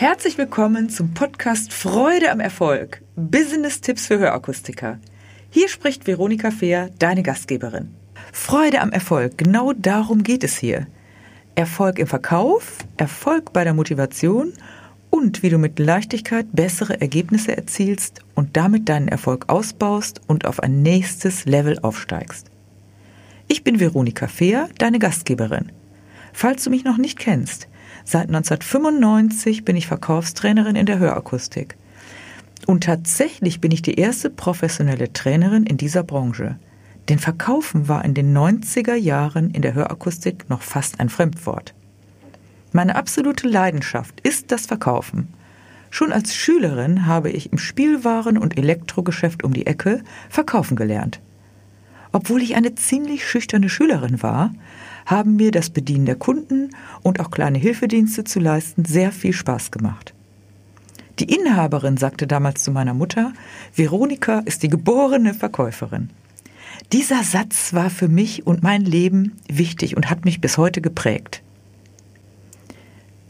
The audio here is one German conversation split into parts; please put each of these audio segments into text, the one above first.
Herzlich willkommen zum Podcast Freude am Erfolg. Business-Tipps für Hörakustiker. Hier spricht Veronika Fehr, deine Gastgeberin. Freude am Erfolg, genau darum geht es hier. Erfolg im Verkauf, Erfolg bei der Motivation und wie du mit Leichtigkeit bessere Ergebnisse erzielst und damit deinen Erfolg ausbaust und auf ein nächstes Level aufsteigst. Ich bin Veronika Fehr, deine Gastgeberin. Falls du mich noch nicht kennst, Seit 1995 bin ich Verkaufstrainerin in der Hörakustik. Und tatsächlich bin ich die erste professionelle Trainerin in dieser Branche. Denn Verkaufen war in den 90er Jahren in der Hörakustik noch fast ein Fremdwort. Meine absolute Leidenschaft ist das Verkaufen. Schon als Schülerin habe ich im Spielwaren- und Elektrogeschäft um die Ecke verkaufen gelernt. Obwohl ich eine ziemlich schüchterne Schülerin war, haben mir das Bedienen der Kunden und auch kleine Hilfedienste zu leisten sehr viel Spaß gemacht. Die Inhaberin sagte damals zu meiner Mutter, Veronika ist die geborene Verkäuferin. Dieser Satz war für mich und mein Leben wichtig und hat mich bis heute geprägt.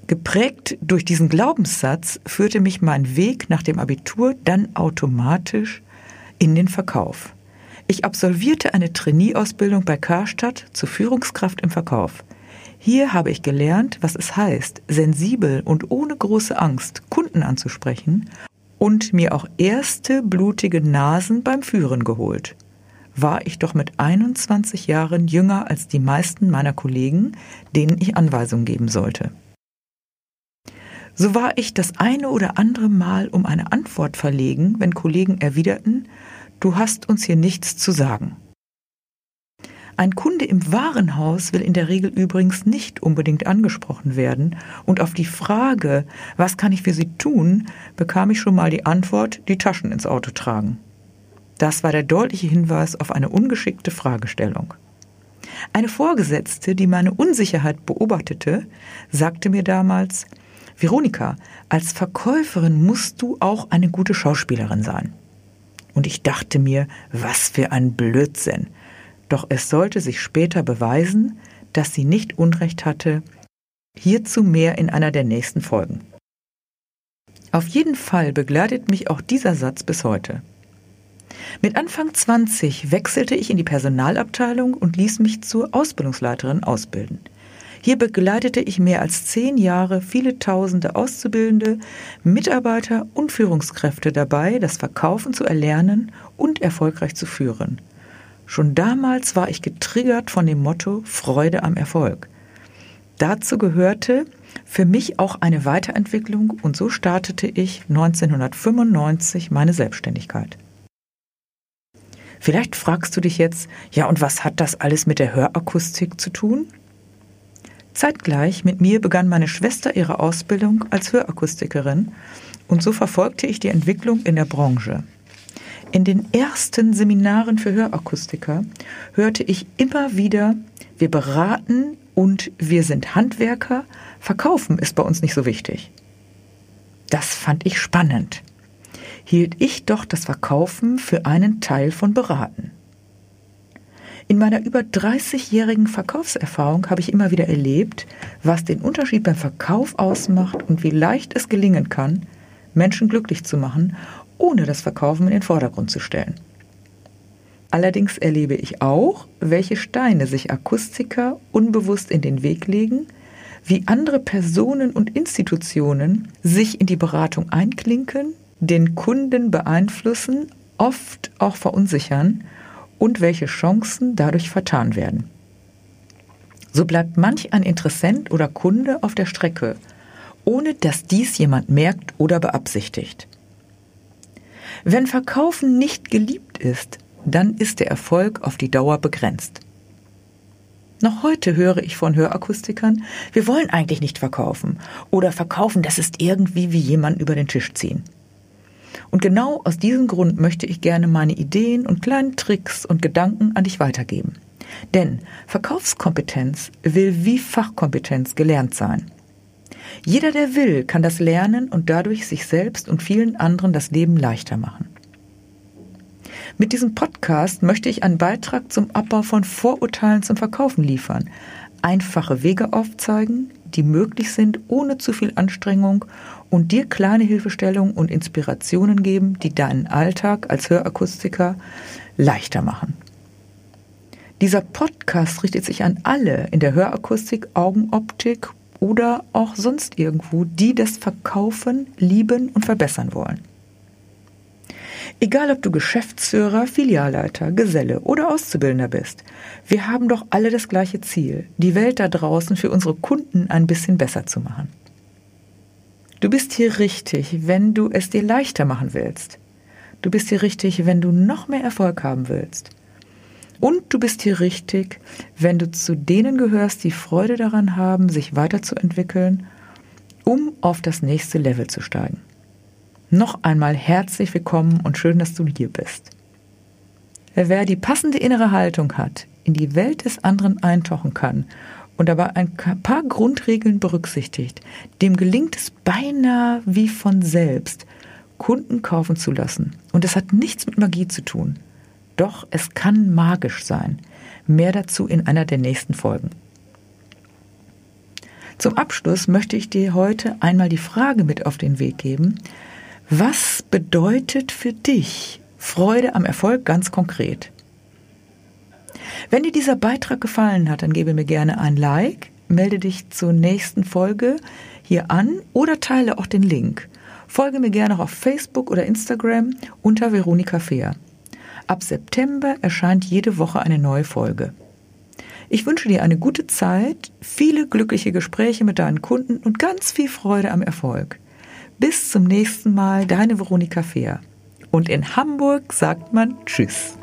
Geprägt durch diesen Glaubenssatz führte mich mein Weg nach dem Abitur dann automatisch in den Verkauf. Ich absolvierte eine Trainee-Ausbildung bei Karstadt zur Führungskraft im Verkauf. Hier habe ich gelernt, was es heißt, sensibel und ohne große Angst Kunden anzusprechen und mir auch erste blutige Nasen beim Führen geholt. War ich doch mit 21 Jahren jünger als die meisten meiner Kollegen, denen ich Anweisungen geben sollte. So war ich das eine oder andere Mal um eine Antwort verlegen, wenn Kollegen erwiderten, du hast uns hier nichts zu sagen. Ein Kunde im Warenhaus will in der Regel übrigens nicht unbedingt angesprochen werden, und auf die Frage, was kann ich für Sie tun, bekam ich schon mal die Antwort, die Taschen ins Auto tragen. Das war der deutliche Hinweis auf eine ungeschickte Fragestellung. Eine Vorgesetzte, die meine Unsicherheit beobachtete, sagte mir damals, Veronika, als Verkäuferin musst du auch eine gute Schauspielerin sein. Und ich dachte mir, was für ein Blödsinn. Doch es sollte sich später beweisen, dass sie nicht Unrecht hatte. Hierzu mehr in einer der nächsten Folgen. Auf jeden Fall begleitet mich auch dieser Satz bis heute. Mit Anfang 20 wechselte ich in die Personalabteilung und ließ mich zur Ausbildungsleiterin ausbilden. Hier begleitete ich mehr als zehn Jahre viele tausende Auszubildende, Mitarbeiter und Führungskräfte dabei, das Verkaufen zu erlernen und erfolgreich zu führen. Schon damals war ich getriggert von dem Motto Freude am Erfolg. Dazu gehörte für mich auch eine Weiterentwicklung und so startete ich 1995 meine Selbstständigkeit. Vielleicht fragst du dich jetzt, ja und was hat das alles mit der Hörakustik zu tun? Zeitgleich mit mir begann meine Schwester ihre Ausbildung als Hörakustikerin und so verfolgte ich die Entwicklung in der Branche. In den ersten Seminaren für Hörakustiker hörte ich immer wieder, wir beraten und wir sind Handwerker, verkaufen ist bei uns nicht so wichtig. Das fand ich spannend. Hielt ich doch das Verkaufen für einen Teil von Beraten. In meiner über 30-jährigen Verkaufserfahrung habe ich immer wieder erlebt, was den Unterschied beim Verkauf ausmacht und wie leicht es gelingen kann, Menschen glücklich zu machen, ohne das Verkaufen in den Vordergrund zu stellen. Allerdings erlebe ich auch, welche Steine sich Akustiker unbewusst in den Weg legen, wie andere Personen und Institutionen sich in die Beratung einklinken, den Kunden beeinflussen, oft auch verunsichern und welche Chancen dadurch vertan werden. So bleibt manch ein Interessent oder Kunde auf der Strecke, ohne dass dies jemand merkt oder beabsichtigt. Wenn Verkaufen nicht geliebt ist, dann ist der Erfolg auf die Dauer begrenzt. Noch heute höre ich von Hörakustikern, wir wollen eigentlich nicht verkaufen oder verkaufen, das ist irgendwie wie jemand über den Tisch ziehen. Und genau aus diesem Grund möchte ich gerne meine Ideen und kleinen Tricks und Gedanken an dich weitergeben. Denn Verkaufskompetenz will wie Fachkompetenz gelernt sein. Jeder, der will, kann das lernen und dadurch sich selbst und vielen anderen das Leben leichter machen. Mit diesem Podcast möchte ich einen Beitrag zum Abbau von Vorurteilen zum Verkaufen liefern, einfache Wege aufzeigen, die möglich sind, ohne zu viel Anstrengung und dir kleine Hilfestellungen und Inspirationen geben, die deinen Alltag als Hörakustiker leichter machen. Dieser Podcast richtet sich an alle in der Hörakustik, Augenoptik oder auch sonst irgendwo, die das Verkaufen lieben und verbessern wollen. Egal ob du Geschäftsführer, Filialleiter, Geselle oder Auszubildender bist, wir haben doch alle das gleiche Ziel, die Welt da draußen für unsere Kunden ein bisschen besser zu machen. Du bist hier richtig, wenn du es dir leichter machen willst. Du bist hier richtig, wenn du noch mehr Erfolg haben willst. Und du bist hier richtig, wenn du zu denen gehörst, die Freude daran haben, sich weiterzuentwickeln, um auf das nächste Level zu steigen. Noch einmal herzlich willkommen und schön, dass du hier bist. Wer die passende innere Haltung hat, in die Welt des anderen eintauchen kann und dabei ein paar Grundregeln berücksichtigt, dem gelingt es beinahe wie von selbst, Kunden kaufen zu lassen. Und es hat nichts mit Magie zu tun. Doch es kann magisch sein. Mehr dazu in einer der nächsten Folgen. Zum Abschluss möchte ich dir heute einmal die Frage mit auf den Weg geben, was bedeutet für dich Freude am Erfolg ganz konkret? Wenn dir dieser Beitrag gefallen hat, dann gebe mir gerne ein Like, melde dich zur nächsten Folge hier an oder teile auch den Link. Folge mir gerne auch auf Facebook oder Instagram unter Veronika Fehr. Ab September erscheint jede Woche eine neue Folge. Ich wünsche dir eine gute Zeit, viele glückliche Gespräche mit deinen Kunden und ganz viel Freude am Erfolg. Bis zum nächsten Mal, deine Veronika Fehr. Und in Hamburg sagt man Tschüss.